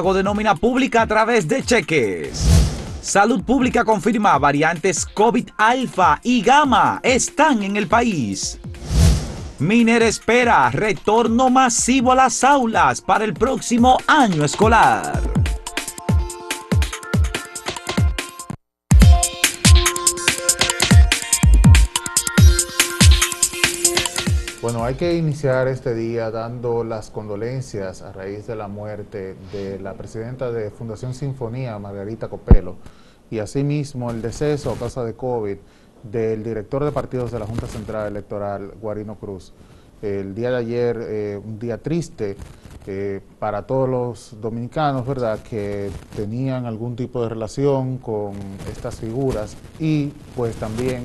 pago de nómina pública a través de cheques. Salud Pública confirma variantes COVID alfa y gamma están en el país. Miner espera retorno masivo a las aulas para el próximo año escolar. Bueno, hay que iniciar este día dando las condolencias a raíz de la muerte de la presidenta de Fundación Sinfonía, Margarita Copelo, y asimismo el deceso a causa de COVID del director de partidos de la Junta Central Electoral, Guarino Cruz. El día de ayer, eh, un día triste eh, para todos los dominicanos, ¿verdad?, que tenían algún tipo de relación con estas figuras y pues también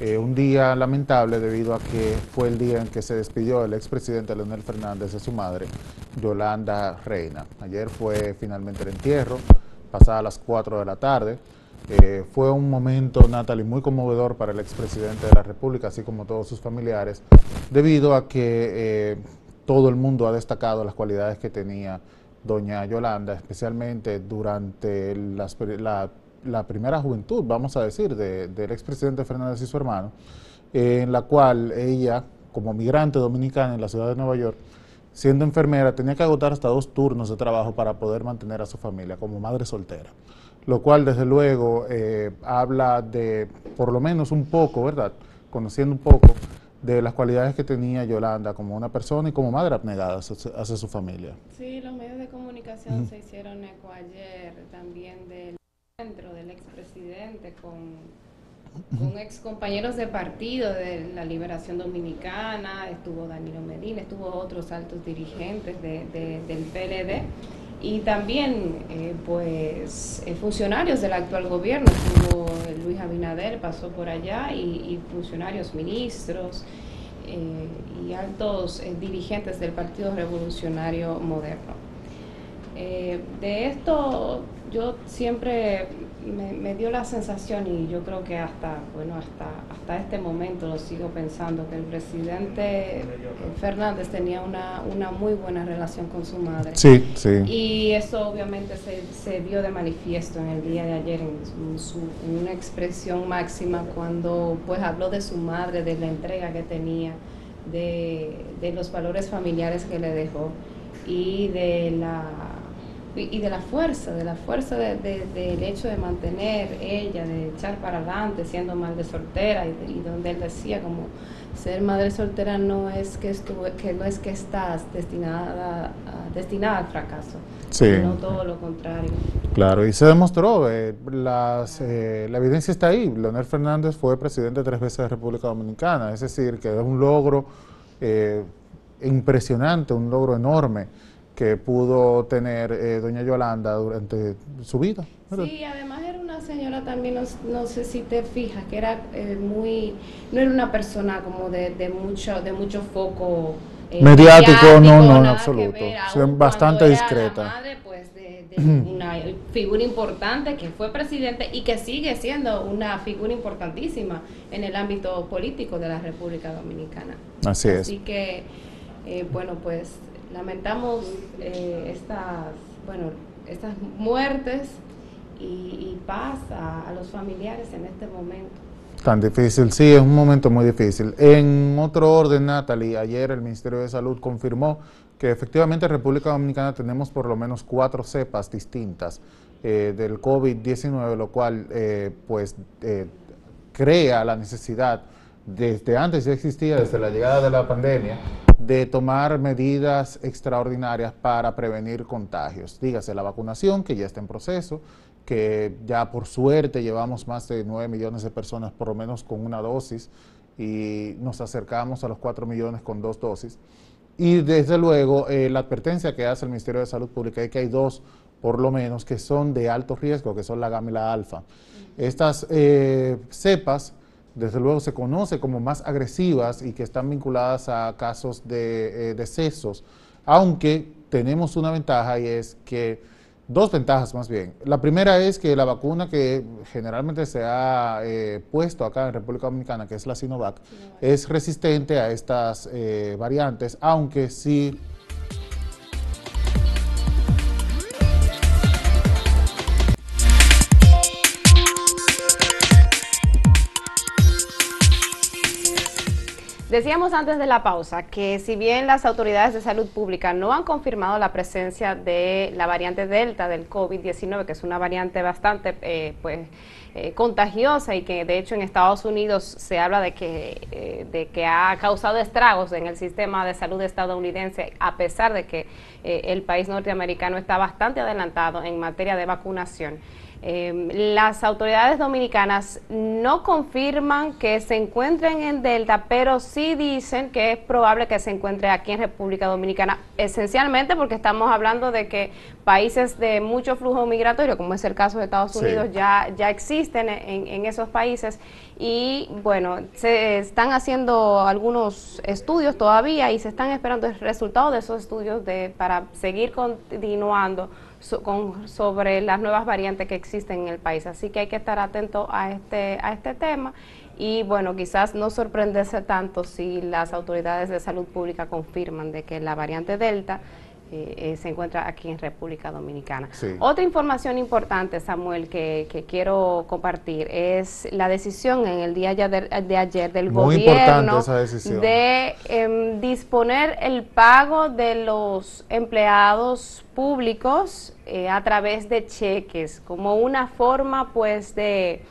un día lamentable debido a que fue el día en que se despidió el expresidente Leonel Fernández de su madre, Yolanda Reina. Ayer fue finalmente el entierro, pasada las 4 de la tarde. Eh, fue un momento, Natalie, muy conmovedor para el expresidente de la República, así como todos sus familiares, debido a que eh, todo el mundo ha destacado las cualidades que tenía doña Yolanda, especialmente durante las, la la primera juventud, vamos a decir, del expresidente Fernández y su hermano, en la cual ella, como migrante dominicana en la ciudad de Nueva York, siendo enfermera, tenía que agotar hasta dos turnos de trabajo para poder mantener a su familia como madre soltera. Lo cual, desde luego, eh, habla de, por lo menos un poco, ¿verdad? Conociendo un poco de las cualidades que tenía Yolanda como una persona y como madre abnegada hacia, su familia. Sí, los medios de comunicación se hicieron eco ayer también del del expresidente con, con ex compañeros de partido de la Liberación Dominicana, estuvo Danilo Medina, estuvo otros altos dirigentes de, del PLD y también eh, pues eh, funcionarios del actual gobierno, como Luis Abinader pasó por allá y, funcionarios ministros eh, y altos dirigentes del Partido Revolucionario Moderno. de esto yo siempre me, dio la sensación y yo creo que hasta bueno hasta hasta este momento lo sigo pensando que el presidente Fernández tenía una, una muy buena relación con su madre. Sí sí. Y eso obviamente se, se dio de manifiesto en el día de ayer en, su, en una expresión máxima cuando pues habló de su madre de la entrega que tenía de, de los valores familiares que le dejó y de la y, de la fuerza, de la fuerza del hecho de mantener ella, de echar para adelante siendo madre soltera y, donde él decía como ser madre soltera no es que estuve, que no es que estás destinada destinada al fracaso, sino todo lo contrario. Claro, y se demostró, eh, las, eh, la evidencia está ahí. Leonel Fernández fue presidente tres veces de República Dominicana, es decir, que es un logro eh, impresionante, un logro enorme que pudo tener eh, doña Yolanda durante su vida. Sí, además era una señora también, no, sé si te fijas, que era eh, muy, no era una persona como de, de mucho, de mucho foco eh, mediático, no, no, en absoluto, bastante discreta. madre, pues, de, una figura importante que fue presidente y que sigue siendo una figura importantísima en el ámbito político de la República Dominicana. Así es. Así que, bueno, pues lamentamos eh, estas, bueno, estas muertes y, paz a, los familiares en este momento. Tan difícil, sí, es un momento muy difícil. En otro orden, Natalie, ayer el Ministerio de Salud confirmó que efectivamente en República Dominicana tenemos por lo menos cuatro cepas distintas eh, del COVID-19, lo cual eh, pues crea la necesidad, desde antes ya existía, desde la llegada de la pandemia, de tomar medidas extraordinarias para prevenir contagios. Dígase la vacunación, que ya está en proceso, que ya por suerte llevamos más de 9 millones de personas por lo menos con una dosis y nos acercamos a los 4 millones con dos dosis. Y desde luego eh, la advertencia que hace el Ministerio de Salud Pública es que hay dos por lo menos que son de alto riesgo, que son la gamma y la alfa. Estas eh, cepas desde luego se conoce como más agresivas y que están vinculadas a casos de eh, decesos, aunque tenemos una ventaja y es que, dos ventajas más bien. La primera es que la vacuna que generalmente se ha eh, puesto acá en República Dominicana, que es la Sinovac, es resistente a estas eh, variantes, aunque sí Decíamos antes de la pausa que si bien las autoridades de salud pública no han confirmado la presencia de la variante Delta del COVID-19, que es una variante bastante eh, pues, eh, contagiosa y que de hecho en Estados Unidos se habla de que, eh, de que ha causado estragos en el sistema de salud estadounidense, a pesar de que el país norteamericano está bastante adelantado en materia de vacunación. Em, las autoridades dominicanas no confirman que se encuentren en Delta, pero sí dicen que es probable que se encuentre aquí en República Dominicana, esencialmente porque estamos hablando de que países de mucho flujo migratorio, como es el caso de Estados Unidos, ya, ya existen en, en esos países. Y bueno, se están haciendo algunos estudios todavía y se están esperando el resultado de esos estudios de, para seguir continuando con, sobre las nuevas variantes que existen en el país. Así que hay que estar atento a este, a este tema y bueno, quizás no sorprenderse tanto si las autoridades de salud pública confirman de que la variante Delta eh, eh, se encuentra aquí en República Dominicana. Otra información importante, Samuel, que, quiero compartir es la decisión en el día de, ayer del gobierno de em, disponer el pago de los empleados públicos eh, a través de cheques como una forma pues de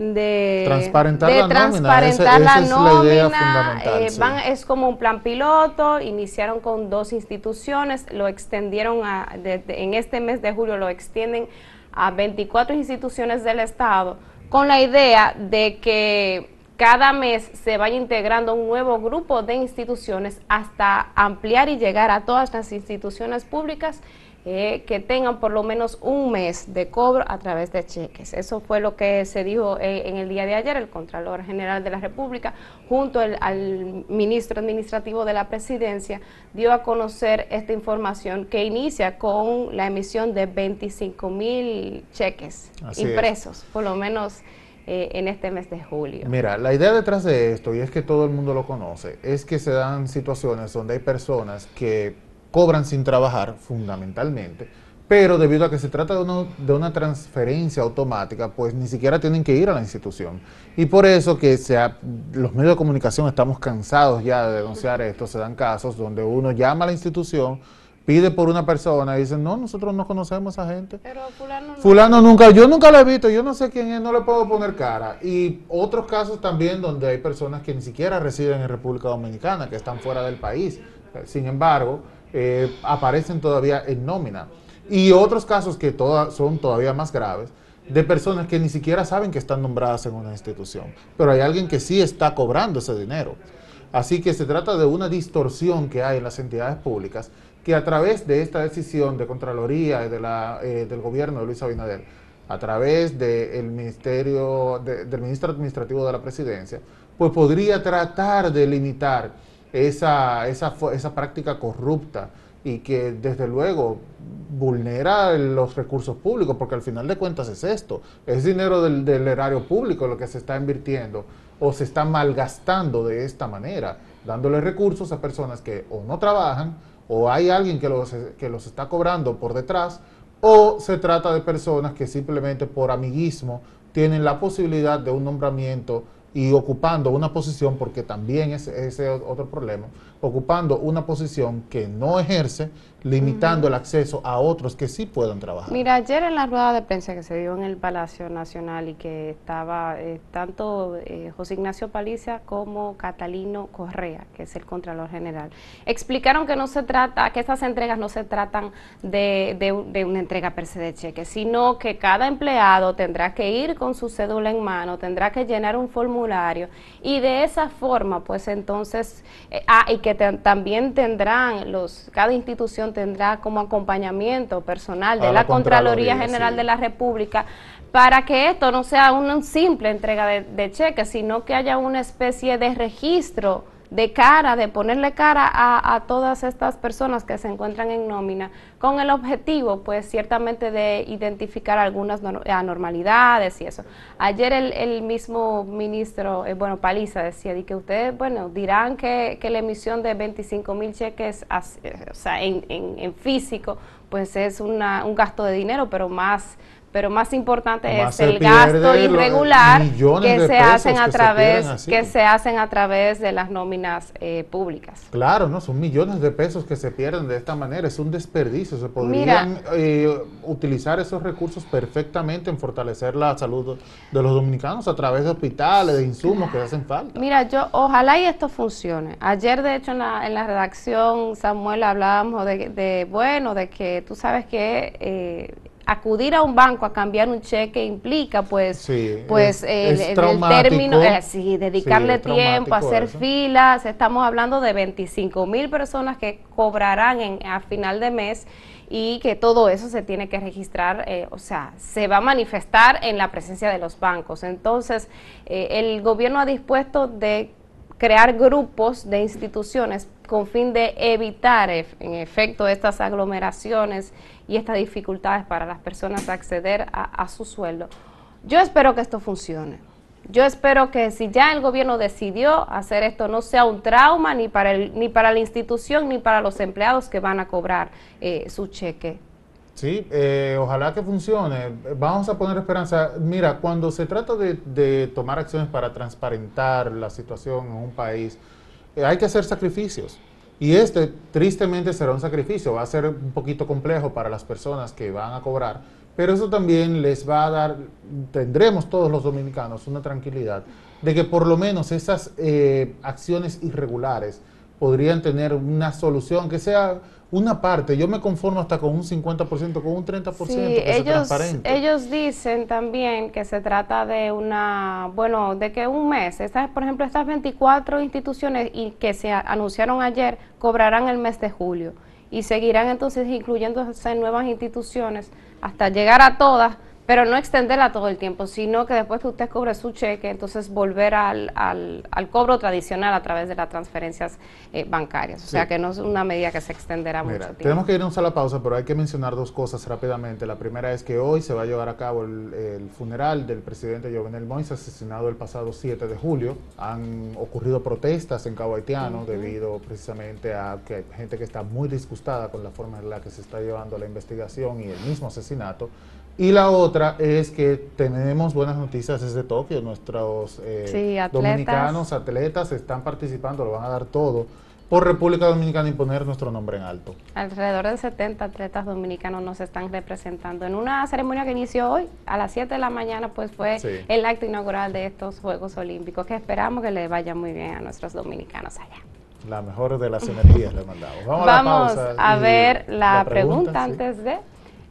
de transparentar la transparentar nómina. la nómina. Es, van, es como un plan piloto, iniciaron con dos instituciones, lo extendieron a, en este mes de julio lo extienden a 24 instituciones del Estado, con la idea de que cada mes se vaya integrando un nuevo grupo de instituciones hasta ampliar y llegar a todas las instituciones públicas eh, que tengan por lo menos un mes de cobro a través de cheques. Eso fue lo que se dijo eh, en el día de ayer. El Contralor General de la República, junto al ministro administrativo de la Presidencia, dio a conocer esta información que inicia con la emisión de 25 mil cheques impresos, por lo menos. Eh, en este mes de julio. Mira, la idea detrás de esto, y es que todo el mundo lo conoce, es que se dan situaciones donde hay personas que cobran sin trabajar, fundamentalmente, pero debido a que se trata de, de, una transferencia automática, pues ni siquiera tienen que ir a la institución. Y por eso que sea, los medios de comunicación estamos cansados ya de denunciar esto, se dan casos donde uno llama a la institución, pide por una persona y dicen, no, nosotros no conocemos a esa gente. Pero fulano, fulano nunca, yo nunca lo he visto, yo no sé quién es, no le puedo poner cara. Y otros casos también donde hay personas que ni siquiera residen en República Dominicana, que están fuera del país. Sin embargo, eh, aparecen todavía en nómina. Y otros casos que son todavía más graves, de personas que ni siquiera saben que están nombradas en una institución, pero hay alguien que sí está cobrando ese dinero. Así que se trata de una distorsión que hay en las entidades públicas que a través de esta decisión de Contraloría eh, del gobierno de Luis Abinader, a través del Ministerio, del Ministro Administrativo de la Presidencia, pues podría tratar de limitar esa, esa, esa práctica corrupta y que desde luego vulnera los recursos públicos, porque al final de cuentas es esto, es dinero del, del, erario público lo que se está invirtiendo o se está malgastando de esta manera, dándole recursos a personas que o no trabajan o hay alguien que los, que los está cobrando por detrás o se trata de personas que simplemente por amiguismo tienen la posibilidad de un nombramiento y ocupando una posición, porque también es ese otro problema, ocupando una posición que no ejerce, limitando el acceso a otros que sí puedan trabajar. Mira, ayer en la rueda de prensa que se dio en el Palacio Nacional y que estaba eh, tanto eh, José Ignacio Palicia como Catalino Correa, que es el Contralor General, explicaron que no se trata, que estas entregas no se tratan de, de una entrega per se de cheque, sino que cada empleado tendrá que ir con su cédula en mano, tendrá que llenar un formulario y de esa forma, pues entonces, eh, ah, y que también tendrán los, cada institución tendrá como acompañamiento personal de la, Contraloría, General de la República para que esto no sea una simple entrega de, de cheques, sino que haya una especie de registro de cara, de ponerle cara a, todas estas personas que se encuentran en nómina, con el objetivo, pues ciertamente de identificar algunas anormalidades y eso. Ayer el, mismo ministro, eh, bueno, Paliza decía de que ustedes, bueno, dirán que, la emisión de 25 mil cheques, o sea, en, en, físico, pues es una, un gasto de dinero, pero más pero más importante es el gasto irregular que se hacen a través que se hacen a través de las nóminas eh, públicas. Claro, no son millones de pesos que se pierden de esta manera, es un desperdicio. Se podrían eh, utilizar esos recursos perfectamente en fortalecer la salud de los dominicanos a través de hospitales, de insumos que hacen falta. Mira, yo ojalá y esto funcione. Ayer de hecho en la, en la redacción Samuel hablábamos de, de bueno de que tú sabes que eh, acudir a un banco a cambiar un cheque implica pues pues el, término eh, sí, dedicarle tiempo hacer filas. Estamos hablando de 25 mil personas que cobrarán en, a final de mes y que todo eso se tiene que registrar, eh, o sea, se va a manifestar en la presencia de los bancos. Entonces, eh, el gobierno ha dispuesto de crear grupos de instituciones con fin de evitar en efecto estas aglomeraciones y estas dificultades para las personas acceder a, su sueldo. Yo espero que esto funcione. Yo espero que si ya el gobierno decidió hacer esto, no sea un trauma ni para, el, ni para la institución ni para los empleados que van a cobrar eh, su cheque. Sí, eh, ojalá que funcione. Vamos a poner esperanza. Mira, cuando se trata de, tomar acciones para transparentar la situación en un país, eh, hay que hacer sacrificios. Y este tristemente será un sacrificio, va a ser un poquito complejo para las personas que van a cobrar, pero eso también les va a dar, tendremos todos los dominicanos una tranquilidad de que por lo menos esas eh, acciones irregulares podrían tener una solución que sea una parte, yo me conformo hasta con un 50%, con un 30% sí, que ellos, transparente. Ellos dicen también que se trata de una, bueno, de que un mes, estas, por ejemplo, estas 24 instituciones y que se anunciaron ayer cobrarán el mes de julio y seguirán entonces incluyéndose en nuevas instituciones hasta llegar a todas pero no extenderla todo el tiempo, sino que después que usted cobre su cheque, entonces volver al, al, cobro tradicional a través de las transferencias eh, bancarias. O sea que no es una medida que se extenderá mucho tiempo. Tenemos que irnos a la pausa, pero hay que mencionar dos cosas rápidamente. La primera es que hoy se va a llevar a cabo el, funeral del presidente Jovenel Moïse, asesinado el pasado 7 de julio. Han ocurrido protestas en Cabo Haitiano debido precisamente a que hay gente que está muy disgustada con la forma en la que se está llevando la investigación y el mismo asesinato. Y la otra es que tenemos buenas noticias desde Tokio. Nuestros eh, dominicanos atletas están participando, lo van a dar todo por República Dominicana y poner nuestro nombre en alto. Alrededor de 70 atletas dominicanos nos están representando. En una ceremonia que inició hoy, a las 7 de la mañana, pues fue el acto inaugural de estos Juegos Olímpicos, que esperamos que le vaya muy bien a nuestros dominicanos allá. La mejor de las energías le mandamos. Vamos, a, ver la, pregunta, antes de...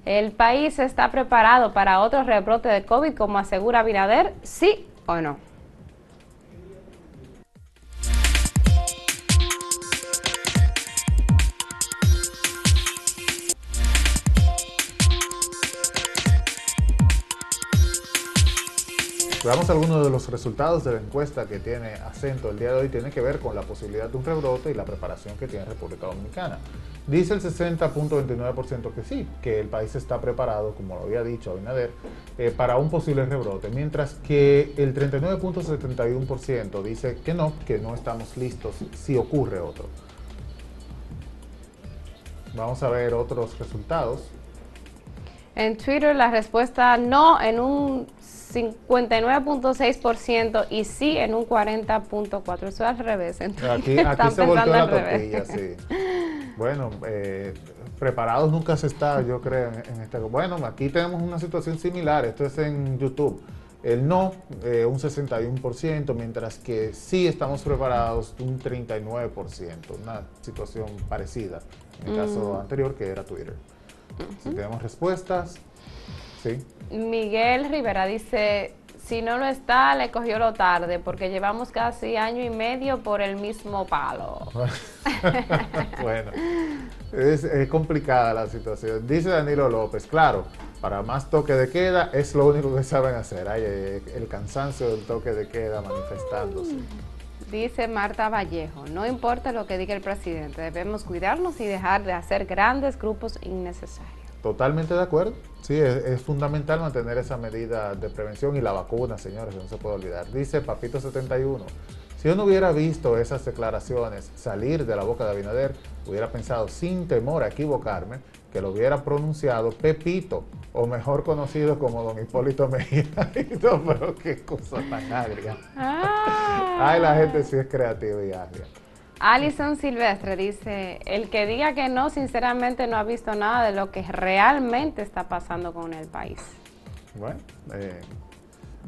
¿El país está preparado para otro rebrote de COVID como asegura Binader? ¿Sí o no? Veamos algunos de los resultados de la encuesta que tiene acento el día de hoy. Tiene que ver con la posibilidad de un rebrote y la preparación que tiene República Dominicana. Dice el 60.29% que sí, que el país está preparado, como lo había dicho Abinader, eh, para un posible rebrote, mientras que el 39.71% dice que no, que no estamos listos si ocurre otro. Vamos a ver otros resultados. En Twitter la respuesta no en un 59.6% y sí en un 40.4%. Eso es al revés. aquí, se volvió la tortilla, sí. Bueno, eh, preparados nunca se está, yo creo, en, este... Bueno, aquí tenemos una situación similar. Esto es en YouTube. El no, eh, un 61%, mientras que sí estamos preparados, un 39%. Una situación parecida en el caso mm. anterior, que era Twitter. Si tenemos respuestas, Miguel Rivera dice, si no lo está, le cogió lo tarde, porque llevamos casi año y medio por el mismo palo. bueno, es, complicada la situación. Dice Danilo López, claro, para más toque de queda es lo único que saben hacer. Hay eh, el cansancio del toque de queda manifestándose. Dice Marta Vallejo, no importa lo que diga el presidente, debemos cuidarnos y dejar de hacer grandes grupos innecesarios. Totalmente de acuerdo. Sí, es, fundamental mantener esa medida de prevención y la vacuna, señores, no se puede olvidar. Dice Papito71, si yo no hubiera visto esas declaraciones salir de la boca de Abinader, hubiera pensado sin temor a equivocarme que lo hubiera pronunciado Pepito, o mejor conocido como Don Hipólito Mejía. no, pero qué cosa tan agria. Ah. Ay, la gente sí es creativa y agria. Alison Silvestre dice, el que diga que no, sinceramente no ha visto nada de lo que realmente está pasando con el país. Bueno, eh,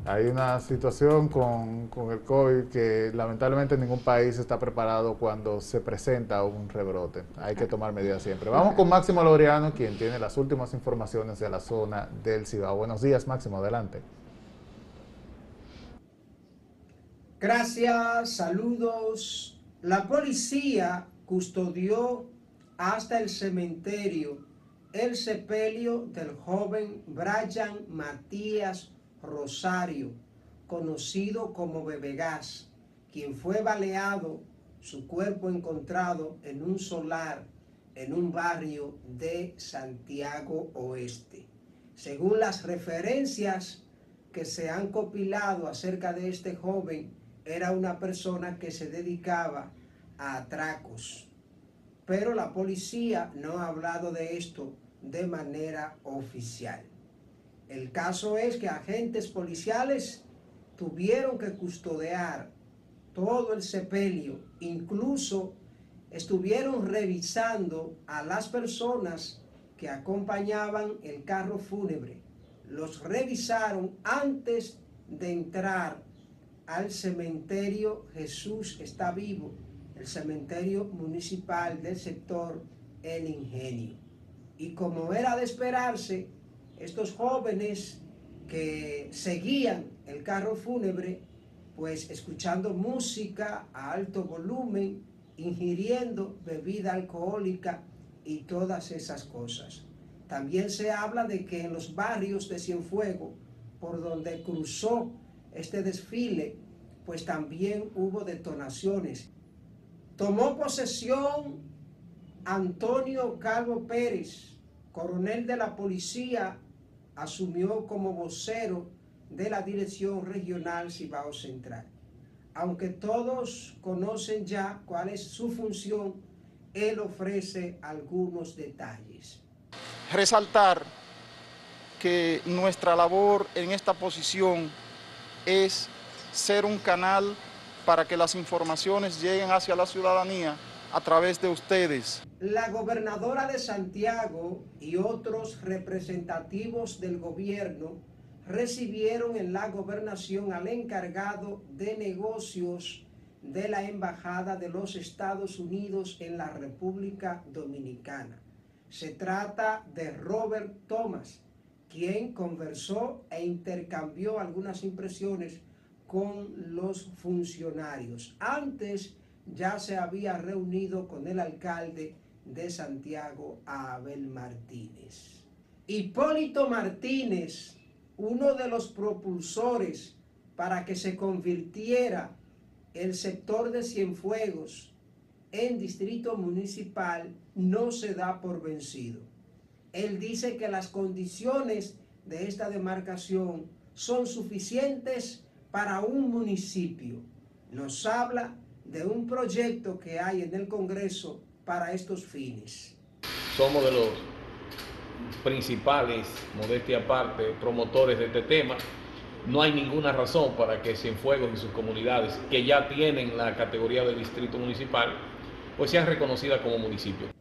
hay una situación con, con, el COVID que lamentablemente ningún país está preparado cuando se presenta un rebrote. Hay que tomar medidas siempre. Vamos con Máximo Laureano, quien tiene las últimas informaciones de la zona del Cibao. Buenos días, Máximo, adelante. Gracias, saludos. La policía custodió hasta el cementerio el sepelio del joven Brian Matías Rosario, conocido como Bebegas, quien fue baleado, su cuerpo encontrado en un solar en un barrio de Santiago Oeste. Según las referencias que se han compilado acerca de este joven, era una persona que se dedicaba a atracos. Pero la policía no ha hablado de esto de manera oficial. El caso es que agentes policiales tuvieron que custodiar todo el sepelio, incluso estuvieron revisando a las personas que acompañaban el carro fúnebre. Los revisaron antes de entrar al cementerio Jesús está vivo, el cementerio municipal del sector El Ingenio. Y como era de esperarse, estos jóvenes que seguían el carro fúnebre, pues escuchando música a alto volumen, ingiriendo bebida alcohólica y todas esas cosas. También se habla de que en los barrios de Cienfuego, por donde cruzó este desfile, pues también hubo detonaciones. Tomó posesión Antonio Calvo Pérez, coronel de la policía asumió como vocero de la Dirección Regional Cibao Central. Aunque todos conocen ya cuál es su función, él ofrece algunos detalles. Resaltar que nuestra labor en esta posición es ser un canal para que las informaciones lleguen hacia la ciudadanía a través de ustedes. La gobernadora de Santiago y otros representativos del gobierno recibieron en la gobernación al encargado de negocios de la Embajada de los Estados Unidos en la República Dominicana. Se trata de Robert Thomas, quien conversó e intercambió algunas impresiones con los funcionarios. Antes ya se había reunido con el alcalde de Santiago, Abel Martínez. Hipólito Martínez, uno de los propulsores para que se convirtiera el sector de Cienfuegos en distrito municipal, no se da por vencido. Él dice que las condiciones de esta demarcación son suficientes para un municipio. Nos habla de un proyecto que hay en el Congreso para estos fines. Somos de los principales, modestia aparte, promotores de este tema. No hay ninguna razón para que Cienfuegos y sus comunidades, que ya tienen la categoría de distrito municipal, pues sean reconocidas como municipio.